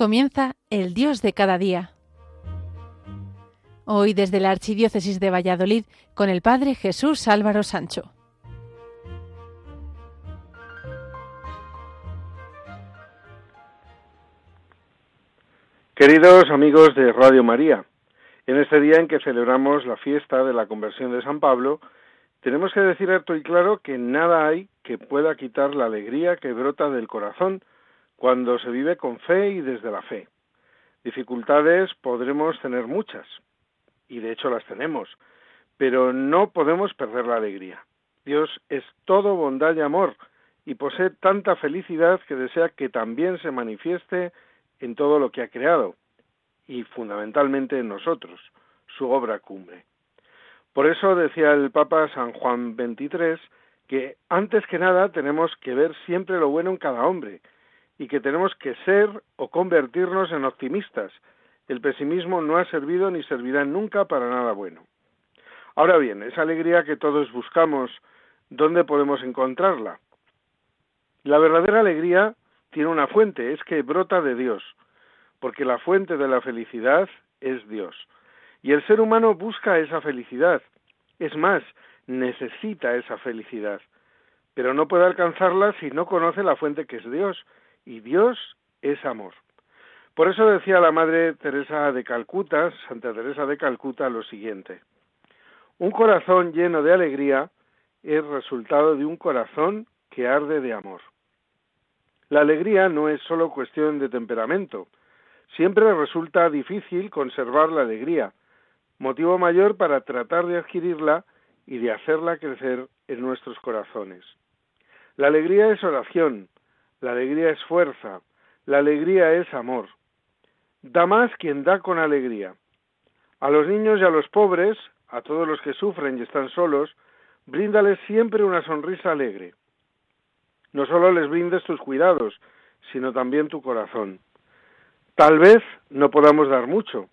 comienza El Dios de cada día. Hoy desde la Archidiócesis de Valladolid con el Padre Jesús Álvaro Sancho. Queridos amigos de Radio María, en este día en que celebramos la fiesta de la conversión de San Pablo, tenemos que decir alto y claro que nada hay que pueda quitar la alegría que brota del corazón cuando se vive con fe y desde la fe. Dificultades podremos tener muchas, y de hecho las tenemos, pero no podemos perder la alegría. Dios es todo bondad y amor, y posee tanta felicidad que desea que también se manifieste en todo lo que ha creado, y fundamentalmente en nosotros, su obra cumbre. Por eso decía el Papa San Juan XXIII que antes que nada tenemos que ver siempre lo bueno en cada hombre y que tenemos que ser o convertirnos en optimistas. El pesimismo no ha servido ni servirá nunca para nada bueno. Ahora bien, esa alegría que todos buscamos, ¿dónde podemos encontrarla? La verdadera alegría tiene una fuente, es que brota de Dios, porque la fuente de la felicidad es Dios. Y el ser humano busca esa felicidad. Es más, necesita esa felicidad. Pero no puede alcanzarla si no conoce la fuente que es Dios. Y Dios es amor. Por eso decía la Madre Teresa de Calcuta, Santa Teresa de Calcuta, lo siguiente. Un corazón lleno de alegría es resultado de un corazón que arde de amor. La alegría no es solo cuestión de temperamento. Siempre resulta difícil conservar la alegría, motivo mayor para tratar de adquirirla y de hacerla crecer en nuestros corazones. La alegría es oración, la alegría es fuerza, la alegría es amor. Da más quien da con alegría. A los niños y a los pobres, a todos los que sufren y están solos, bríndales siempre una sonrisa alegre. No solo les brindes tus cuidados, sino también tu corazón. Tal vez no podamos dar mucho,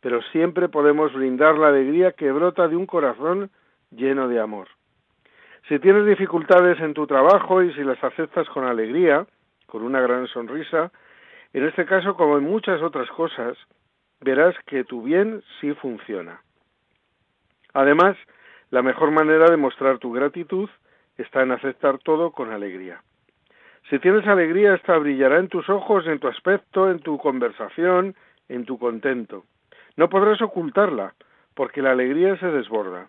pero siempre podemos brindar la alegría que brota de un corazón lleno de amor. Si tienes dificultades en tu trabajo y si las aceptas con alegría, con una gran sonrisa, en este caso como en muchas otras cosas, verás que tu bien sí funciona. Además, la mejor manera de mostrar tu gratitud está en aceptar todo con alegría. Si tienes alegría, esta brillará en tus ojos, en tu aspecto, en tu conversación, en tu contento. No podrás ocultarla, porque la alegría se desborda.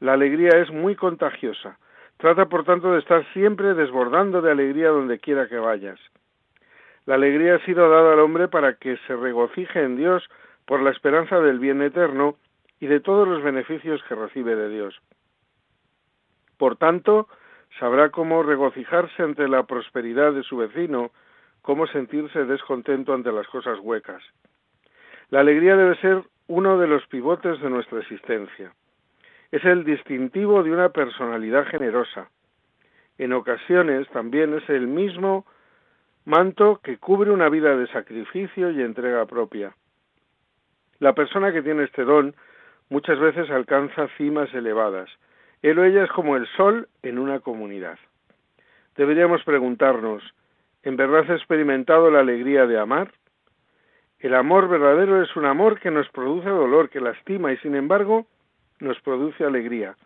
La alegría es muy contagiosa. Trata, por tanto, de estar siempre desbordando de alegría donde quiera que vayas. La alegría ha sido dada al hombre para que se regocije en Dios por la esperanza del bien eterno y de todos los beneficios que recibe de Dios. Por tanto, sabrá cómo regocijarse ante la prosperidad de su vecino, cómo sentirse descontento ante las cosas huecas. La alegría debe ser uno de los pivotes de nuestra existencia. Es el distintivo de una personalidad generosa. En ocasiones también es el mismo manto que cubre una vida de sacrificio y entrega propia. La persona que tiene este don muchas veces alcanza cimas elevadas. Él o ella es como el sol en una comunidad. Deberíamos preguntarnos, ¿en verdad he experimentado la alegría de amar? El amor verdadero es un amor que nos produce dolor, que lastima y sin embargo nos produce alegría.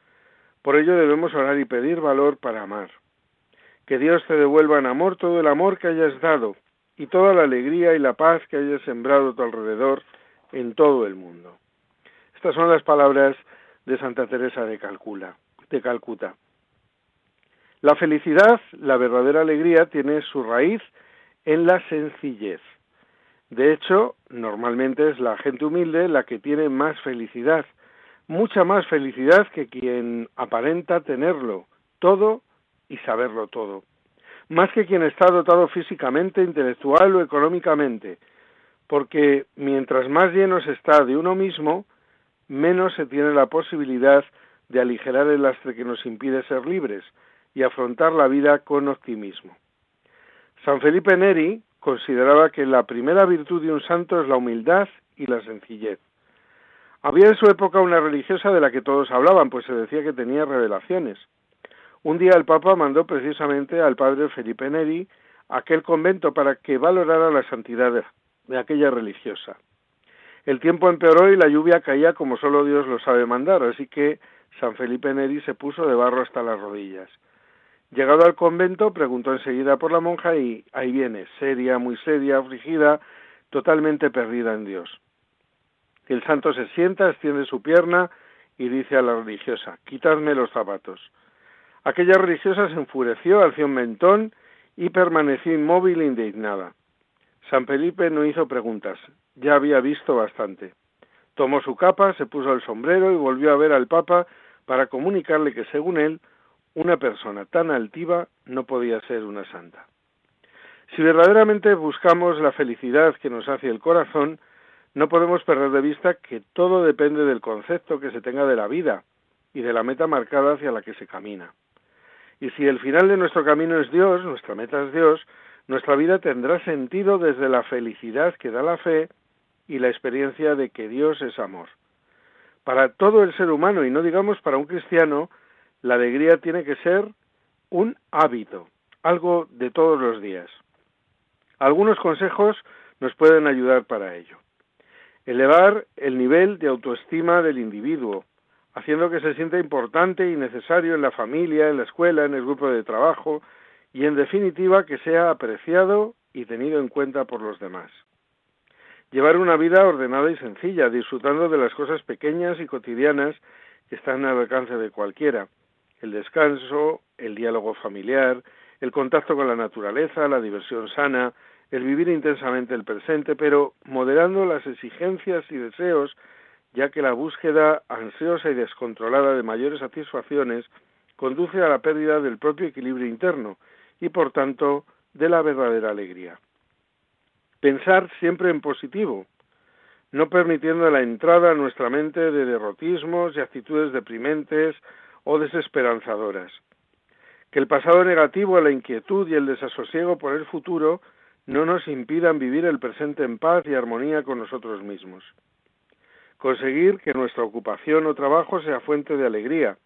Por ello debemos orar y pedir valor para amar. Que Dios te devuelva en amor todo el amor que hayas dado y toda la alegría y la paz que hayas sembrado a tu alrededor en todo el mundo. Estas son las palabras de Santa Teresa de, Calcula, de Calcuta. La felicidad, la verdadera alegría, tiene su raíz en la sencillez. De hecho, normalmente es la gente humilde la que tiene más felicidad, mucha más felicidad que quien aparenta tenerlo todo y saberlo todo, más que quien está dotado físicamente, intelectual o económicamente, porque mientras más lleno se está de uno mismo, menos se tiene la posibilidad de aligerar el lastre que nos impide ser libres y afrontar la vida con optimismo. San Felipe Neri, consideraba que la primera virtud de un santo es la humildad y la sencillez. Había en su época una religiosa de la que todos hablaban, pues se decía que tenía revelaciones. Un día el Papa mandó precisamente al padre Felipe Neri a aquel convento para que valorara la santidad de aquella religiosa. El tiempo empeoró y la lluvia caía como solo Dios lo sabe mandar, así que San Felipe Neri se puso de barro hasta las rodillas. Llegado al convento, preguntó enseguida por la monja y ahí viene, seria, muy seria, afligida, totalmente perdida en Dios. El santo se sienta, extiende su pierna y dice a la religiosa, quitadme los zapatos. Aquella religiosa se enfureció, alció un mentón y permaneció inmóvil e indignada. San Felipe no hizo preguntas, ya había visto bastante. Tomó su capa, se puso el sombrero y volvió a ver al Papa para comunicarle que, según él, una persona tan altiva no podía ser una santa. Si verdaderamente buscamos la felicidad que nos hace el corazón, no podemos perder de vista que todo depende del concepto que se tenga de la vida y de la meta marcada hacia la que se camina. Y si el final de nuestro camino es Dios, nuestra meta es Dios, nuestra vida tendrá sentido desde la felicidad que da la fe y la experiencia de que Dios es amor. Para todo el ser humano, y no digamos para un cristiano, la alegría tiene que ser un hábito, algo de todos los días. Algunos consejos nos pueden ayudar para ello. Elevar el nivel de autoestima del individuo, haciendo que se sienta importante y necesario en la familia, en la escuela, en el grupo de trabajo y, en definitiva, que sea apreciado y tenido en cuenta por los demás. Llevar una vida ordenada y sencilla, disfrutando de las cosas pequeñas y cotidianas que están al alcance de cualquiera, el descanso, el diálogo familiar, el contacto con la naturaleza, la diversión sana, el vivir intensamente el presente, pero moderando las exigencias y deseos, ya que la búsqueda ansiosa y descontrolada de mayores satisfacciones conduce a la pérdida del propio equilibrio interno y, por tanto, de la verdadera alegría. Pensar siempre en positivo, no permitiendo la entrada a nuestra mente de derrotismos y actitudes deprimentes o desesperanzadoras. Que el pasado negativo, la inquietud y el desasosiego por el futuro no nos impidan vivir el presente en paz y armonía con nosotros mismos. Conseguir que nuestra ocupación o trabajo sea fuente de alegría.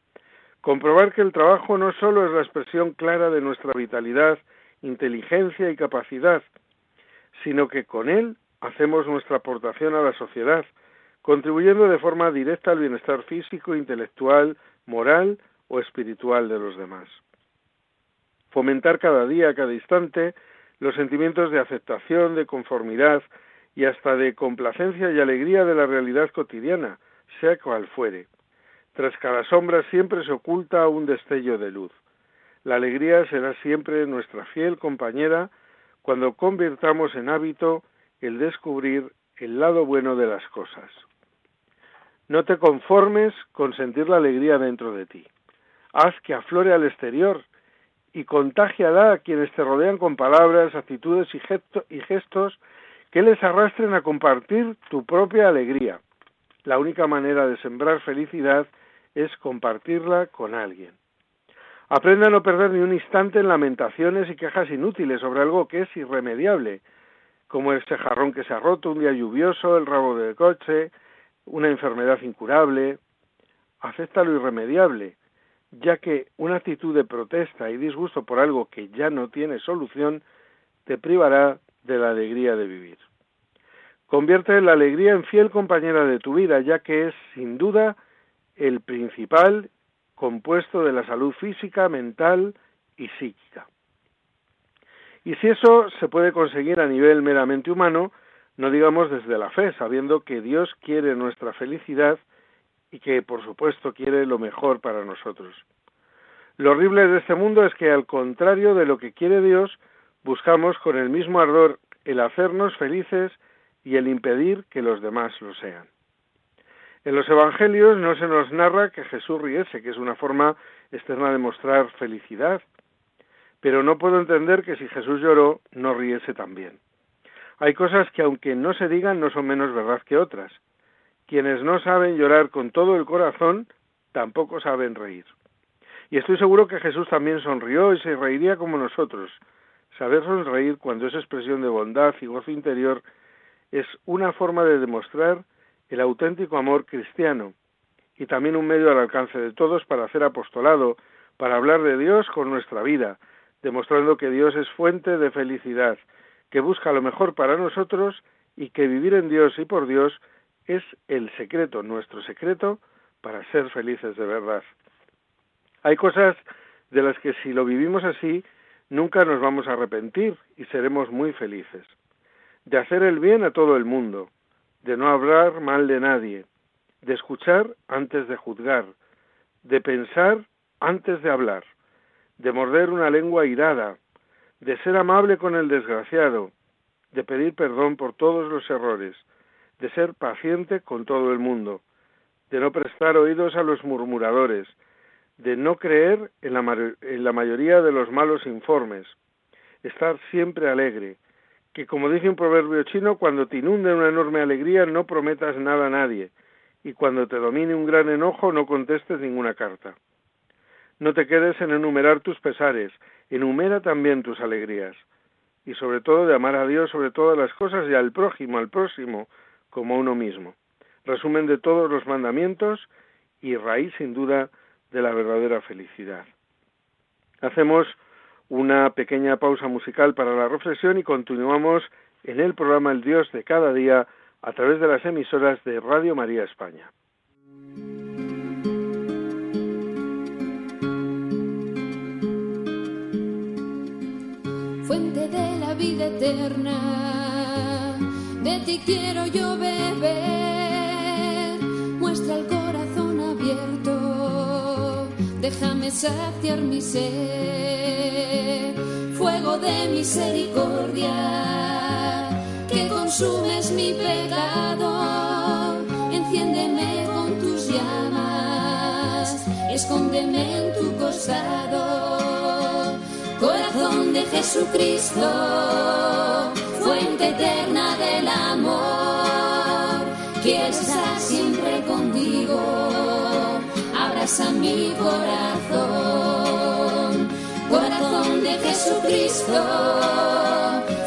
Comprobar que el trabajo no solo es la expresión clara de nuestra vitalidad, inteligencia y capacidad, sino que con él hacemos nuestra aportación a la sociedad, contribuyendo de forma directa al bienestar físico, intelectual, moral o espiritual de los demás. Fomentar cada día, cada instante, los sentimientos de aceptación, de conformidad y hasta de complacencia y alegría de la realidad cotidiana, sea cual fuere. Tras cada sombra siempre se oculta un destello de luz. La alegría será siempre nuestra fiel compañera cuando convirtamos en hábito el descubrir el lado bueno de las cosas. No te conformes con sentir la alegría dentro de ti. Haz que aflore al exterior y contágiala a quienes te rodean con palabras, actitudes y, gestos que les arrastren a compartir tu propia alegría. La única manera de sembrar felicidad es compartirla con alguien. Aprende a no perder ni un instante en lamentaciones y quejas inútiles sobre algo que es irremediable, como ese jarrón que se ha roto, un día lluvioso, el rabo del coche, una enfermedad incurable, acepta lo irremediable, ya que una actitud de protesta y disgusto por algo que ya no tiene solución te privará de la alegría de vivir. Convierte la alegría en fiel compañera de tu vida, ya que es sin duda el principal compuesto de la salud física, mental y psíquica. Y si eso se puede conseguir a nivel meramente humano, no digamos desde la fe, sabiendo que Dios quiere nuestra felicidad y que por supuesto quiere lo mejor para nosotros. Lo horrible de este mundo es que al contrario de lo que quiere Dios, buscamos con el mismo ardor el hacernos felices y el impedir que los demás lo sean. En los Evangelios no se nos narra que Jesús riese, que es una forma externa de mostrar felicidad, pero no puedo entender que si Jesús lloró, no riese también. Hay cosas que aunque no se digan no son menos verdad que otras. Quienes no saben llorar con todo el corazón, tampoco saben reír. Y estoy seguro que Jesús también sonrió y se reiría como nosotros. Saber sonreír cuando es expresión de bondad y gozo interior es una forma de demostrar el auténtico amor cristiano y también un medio al alcance de todos para hacer apostolado, para hablar de Dios con nuestra vida, demostrando que Dios es fuente de felicidad, que busca lo mejor para nosotros y que vivir en Dios y por Dios es el secreto, nuestro secreto para ser felices de verdad. Hay cosas de las que si lo vivimos así, nunca nos vamos a arrepentir y seremos muy felices. De hacer el bien a todo el mundo, de no hablar mal de nadie, de escuchar antes de juzgar, de pensar antes de hablar, de morder una lengua irada, de ser amable con el desgraciado, de pedir perdón por todos los errores, de ser paciente con todo el mundo, de no prestar oídos a los murmuradores, de no creer en la, en la mayoría de los malos informes, estar siempre alegre, que como dice un proverbio chino, cuando te inunde una enorme alegría no prometas nada a nadie, y cuando te domine un gran enojo no contestes ninguna carta. No te quedes en enumerar tus pesares, enumera también tus alegrías, y sobre todo de amar a Dios sobre todas las cosas y al prójimo, al próximo, como uno mismo. Resumen de todos los mandamientos y raíz sin duda de la verdadera felicidad. Hacemos una pequeña pausa musical para la reflexión y continuamos en el programa El Dios de cada día a través de las emisoras de Radio María España. Fuente de la vida eterna, de ti quiero yo beber, muestra el corazón abierto, déjame saciar mi sed, fuego de misericordia, que consumes mi pecado, enciéndeme con tus llamas, escóndeme en tu costado, corazón de Jesucristo, eterna del amor, quiero estar siempre contigo, abraza mi corazón, corazón de Jesucristo,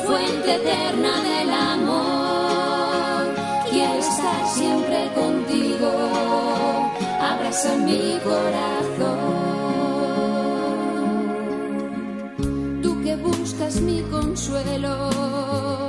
fuente eterna del amor, quiero estar siempre contigo, abraza mi corazón. Tú que buscas mi consuelo,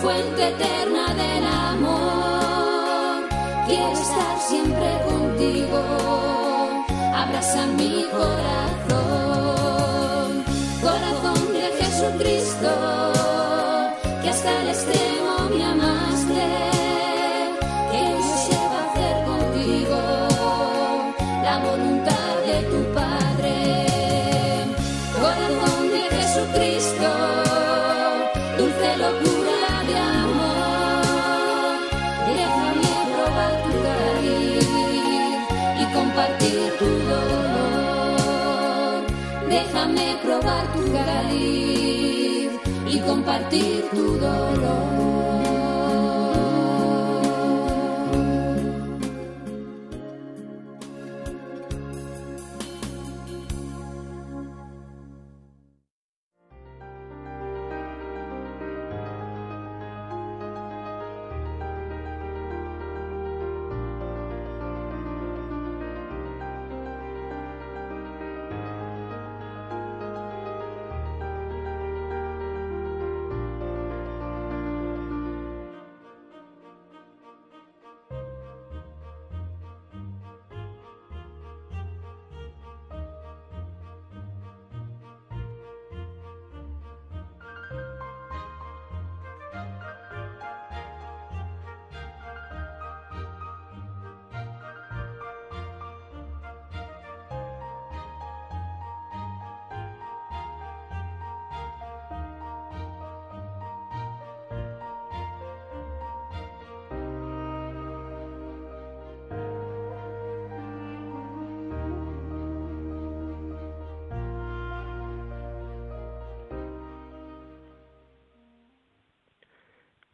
fuente eterna del amor, quiero estar siempre contigo, abraza mi corazón, corazón de Jesucristo, y compartir tu dolor.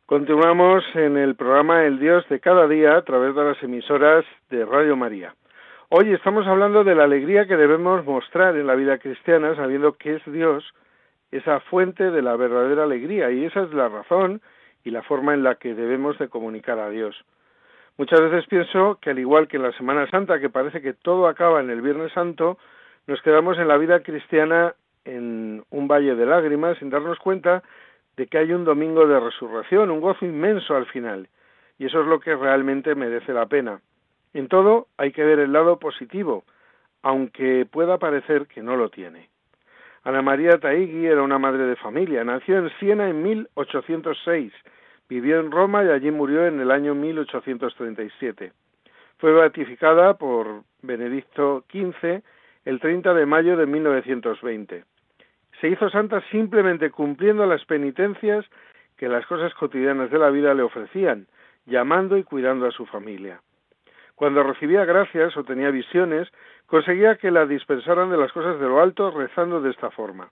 Continuamos en el programa El Dios de cada día a través de las emisoras de Radio María. Hoy estamos hablando de la alegría que debemos mostrar en la vida cristiana sabiendo que es Dios esa fuente de la verdadera alegría y esa es la razón y la forma en la que debemos de comunicar a Dios. Muchas veces pienso que al igual que en la Semana Santa, que parece que todo acaba en el Viernes Santo, nos quedamos en la vida cristiana en un valle de lágrimas sin darnos cuenta de que hay un domingo de resurrección, un gozo inmenso al final. Y eso es lo que realmente merece la pena. En todo hay que ver el lado positivo, aunque pueda parecer que no lo tiene. Ana María Taigui era una madre de familia. Nació en Siena en 1806. Vivió en Roma y allí murió en el año 1837. Fue beatificada por Benedicto XV el 30 de mayo de 1920 se hizo santa simplemente cumpliendo las penitencias que las cosas cotidianas de la vida le ofrecían, llamando y cuidando a su familia. Cuando recibía gracias o tenía visiones, conseguía que la dispensaran de las cosas de lo alto rezando de esta forma.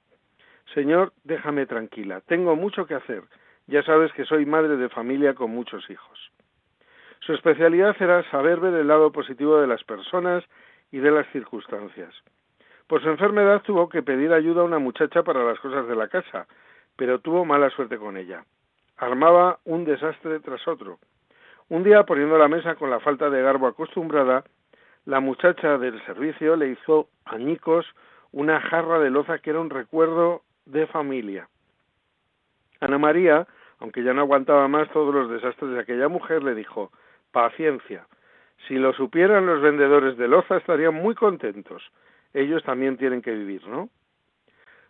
Señor, déjame tranquila, tengo mucho que hacer, ya sabes que soy madre de familia con muchos hijos. Su especialidad era saber ver el lado positivo de las personas y de las circunstancias. Por su enfermedad tuvo que pedir ayuda a una muchacha para las cosas de la casa, pero tuvo mala suerte con ella. Armaba un desastre tras otro. Un día, poniendo la mesa con la falta de garbo acostumbrada, la muchacha del servicio le hizo añicos una jarra de loza que era un recuerdo de familia. Ana María, aunque ya no aguantaba más todos los desastres de aquella mujer, le dijo Paciencia. Si lo supieran los vendedores de loza estarían muy contentos ellos también tienen que vivir, ¿no?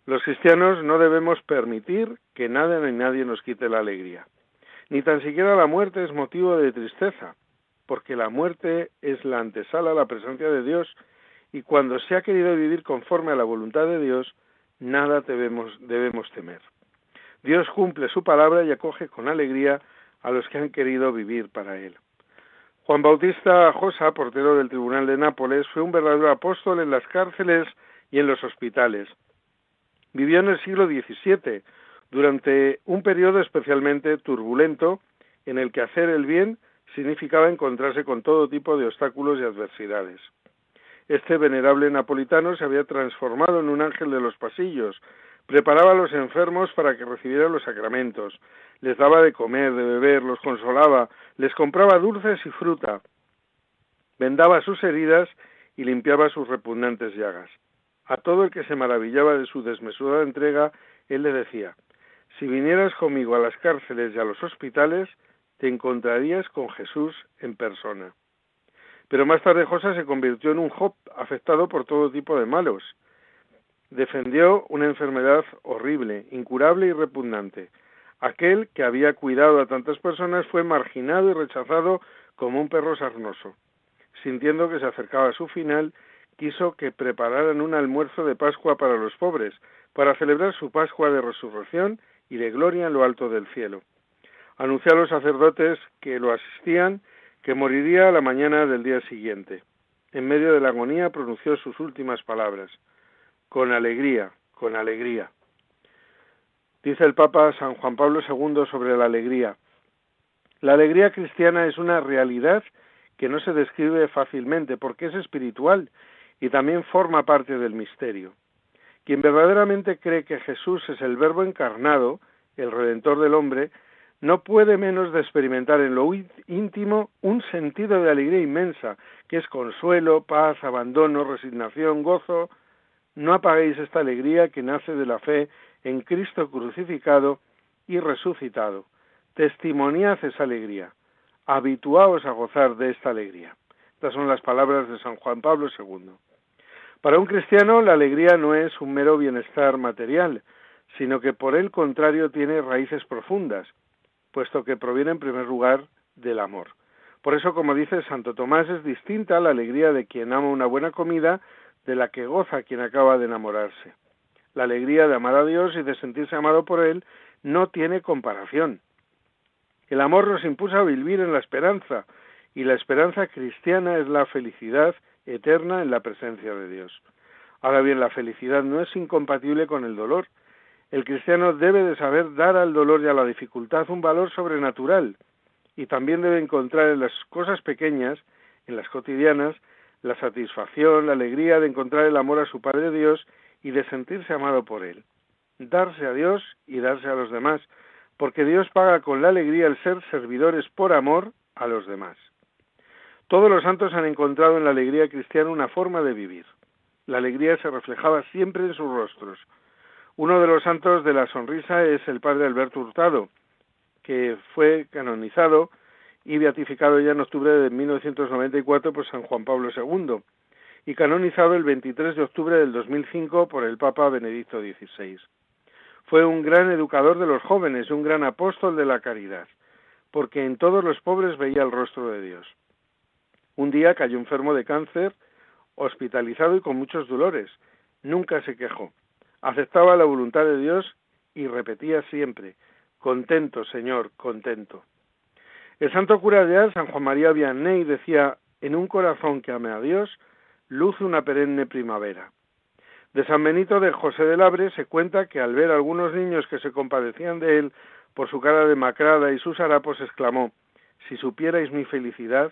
Los cristianos no debemos permitir que nada ni nadie nos quite la alegría. Ni tan siquiera la muerte es motivo de tristeza, porque la muerte es la antesala a la presencia de Dios y cuando se ha querido vivir conforme a la voluntad de Dios, nada debemos, debemos temer. Dios cumple su palabra y acoge con alegría a los que han querido vivir para Él. Juan Bautista Josa, portero del Tribunal de Nápoles, fue un verdadero apóstol en las cárceles y en los hospitales. Vivió en el siglo XVII, durante un periodo especialmente turbulento, en el que hacer el bien significaba encontrarse con todo tipo de obstáculos y adversidades. Este venerable napolitano se había transformado en un ángel de los pasillos, preparaba a los enfermos para que recibieran los sacramentos, les daba de comer, de beber, los consolaba, les compraba dulces y fruta, vendaba sus heridas y limpiaba sus repugnantes llagas. A todo el que se maravillaba de su desmesurada entrega, él le decía, si vinieras conmigo a las cárceles y a los hospitales, te encontrarías con Jesús en persona. Pero más tarde Josa se convirtió en un Job afectado por todo tipo de malos. Defendió una enfermedad horrible, incurable y repugnante, Aquel que había cuidado a tantas personas fue marginado y rechazado como un perro sarnoso. Sintiendo que se acercaba a su final, quiso que prepararan un almuerzo de Pascua para los pobres, para celebrar su Pascua de resurrección y de gloria en lo alto del cielo. Anunció a los sacerdotes que lo asistían que moriría a la mañana del día siguiente. En medio de la agonía pronunció sus últimas palabras. Con alegría, con alegría. Dice el Papa San Juan Pablo II sobre la alegría. La alegría cristiana es una realidad que no se describe fácilmente porque es espiritual y también forma parte del misterio. Quien verdaderamente cree que Jesús es el Verbo encarnado, el Redentor del hombre, no puede menos de experimentar en lo íntimo un sentido de alegría inmensa, que es consuelo, paz, abandono, resignación, gozo. No apaguéis esta alegría que nace de la fe en Cristo crucificado y resucitado. Testimoniad esa alegría. Habituaos a gozar de esta alegría. Estas son las palabras de San Juan Pablo II. Para un cristiano la alegría no es un mero bienestar material, sino que por el contrario tiene raíces profundas, puesto que proviene en primer lugar del amor. Por eso, como dice Santo Tomás, es distinta la alegría de quien ama una buena comida de la que goza quien acaba de enamorarse. La alegría de amar a Dios y de sentirse amado por Él no tiene comparación. El amor nos impulsa a vivir en la esperanza, y la esperanza cristiana es la felicidad eterna en la presencia de Dios. Ahora bien, la felicidad no es incompatible con el dolor. El cristiano debe de saber dar al dolor y a la dificultad un valor sobrenatural y también debe encontrar en las cosas pequeñas, en las cotidianas, la satisfacción, la alegría de encontrar el amor a su Padre Dios y de sentirse amado por Él. Darse a Dios y darse a los demás, porque Dios paga con la alegría el ser servidores por amor a los demás. Todos los santos han encontrado en la alegría cristiana una forma de vivir. La alegría se reflejaba siempre en sus rostros. Uno de los santos de la sonrisa es el padre Alberto Hurtado, que fue canonizado y beatificado ya en octubre de 1994 por San Juan Pablo II y canonizado el 23 de octubre del 2005 por el Papa Benedicto XVI. Fue un gran educador de los jóvenes y un gran apóstol de la caridad, porque en todos los pobres veía el rostro de Dios. Un día cayó enfermo de cáncer, hospitalizado y con muchos dolores. Nunca se quejó. Aceptaba la voluntad de Dios y repetía siempre, contento, Señor, contento. El santo cura de Ars, San Juan María Vianney, decía, en un corazón que ame a Dios, luce una perenne primavera. De San Benito de José de Labre se cuenta que al ver a algunos niños que se compadecían de él por su cara demacrada y sus harapos, exclamó, si supierais mi felicidad,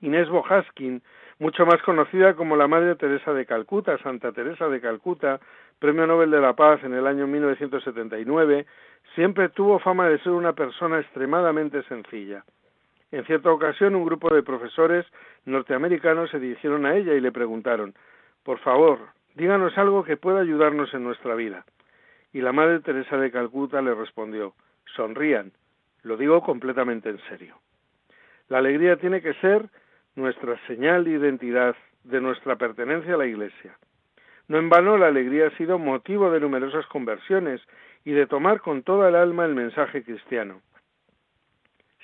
Inés Bojaskin, mucho más conocida como la Madre Teresa de Calcuta, Santa Teresa de Calcuta, Premio Nobel de la Paz en el año 1979, siempre tuvo fama de ser una persona extremadamente sencilla. En cierta ocasión, un grupo de profesores norteamericanos se dirigieron a ella y le preguntaron, por favor, díganos algo que pueda ayudarnos en nuestra vida. Y la Madre Teresa de Calcuta le respondió, sonrían, lo digo completamente en serio. La alegría tiene que ser nuestra señal de identidad, de nuestra pertenencia a la Iglesia. No en vano la alegría ha sido motivo de numerosas conversiones y de tomar con toda el alma el mensaje cristiano.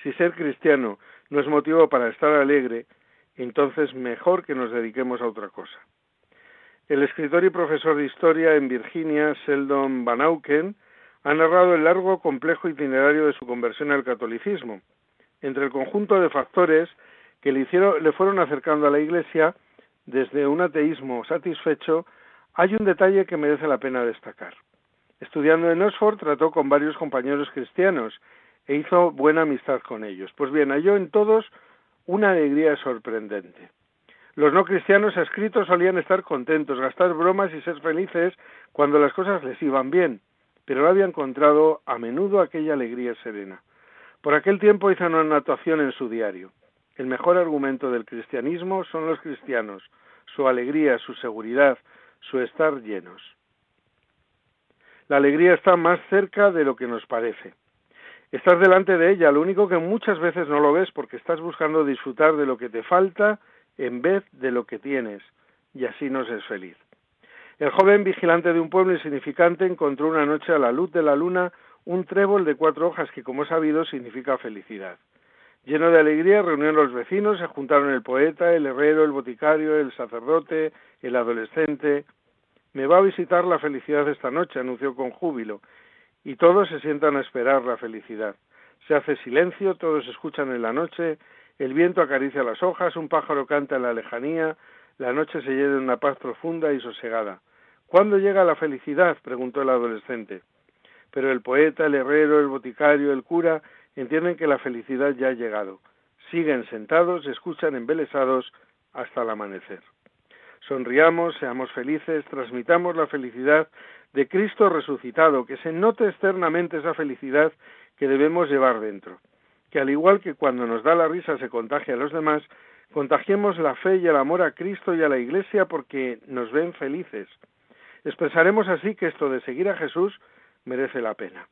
Si ser cristiano no es motivo para estar alegre, entonces mejor que nos dediquemos a otra cosa. El escritor y profesor de historia en Virginia, Sheldon Van Auken, ha narrado el largo, complejo itinerario de su conversión al catolicismo. Entre el conjunto de factores que le, le fueron acercando a la Iglesia desde un ateísmo satisfecho, hay un detalle que merece la pena destacar. Estudiando en Oxford trató con varios compañeros cristianos e hizo buena amistad con ellos. Pues bien, halló en todos una alegría sorprendente. Los no cristianos escritos solían estar contentos, gastar bromas y ser felices cuando las cosas les iban bien, pero no había encontrado a menudo aquella alegría serena. Por aquel tiempo hizo una anotación en su diario. El mejor argumento del cristianismo son los cristianos, su alegría, su seguridad, su estar llenos. La alegría está más cerca de lo que nos parece. Estás delante de ella, lo único que muchas veces no lo ves porque estás buscando disfrutar de lo que te falta en vez de lo que tienes, y así no es feliz. El joven vigilante de un pueblo insignificante encontró una noche a la luz de la luna un trébol de cuatro hojas que, como sabido, significa felicidad. Lleno de alegría, reunieron los vecinos, se juntaron el poeta, el herrero, el boticario, el sacerdote, el adolescente. Me va a visitar la felicidad esta noche, anunció con júbilo, y todos se sientan a esperar la felicidad. Se hace silencio, todos escuchan en la noche, el viento acaricia las hojas, un pájaro canta en la lejanía, la noche se llena de una paz profunda y sosegada. ¿Cuándo llega la felicidad? preguntó el adolescente. Pero el poeta, el herrero, el boticario, el cura entienden que la felicidad ya ha llegado. Siguen sentados, escuchan embelesados hasta el amanecer. Sonriamos, seamos felices, transmitamos la felicidad de Cristo resucitado, que se note externamente esa felicidad que debemos llevar dentro. Que al igual que cuando nos da la risa se contagia a los demás, contagiemos la fe y el amor a Cristo y a la Iglesia porque nos ven felices. Expresaremos así que esto de seguir a Jesús merece la pena.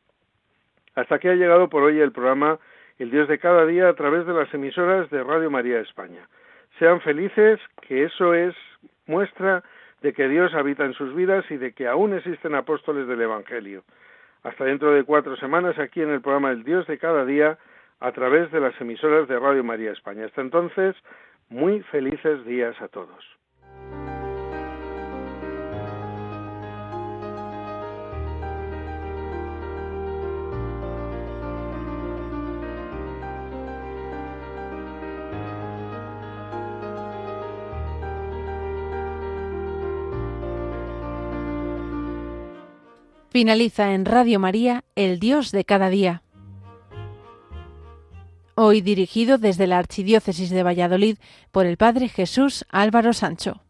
Hasta aquí ha llegado por hoy el programa El Dios de cada día a través de las emisoras de Radio María España. Sean felices, que eso es muestra de que Dios habita en sus vidas y de que aún existen apóstoles del Evangelio. Hasta dentro de cuatro semanas aquí en el programa El Dios de cada día a través de las emisoras de Radio María España. Hasta entonces, muy felices días a todos. Finaliza en Radio María, El Dios de cada día. Hoy dirigido desde la Archidiócesis de Valladolid por el Padre Jesús Álvaro Sancho.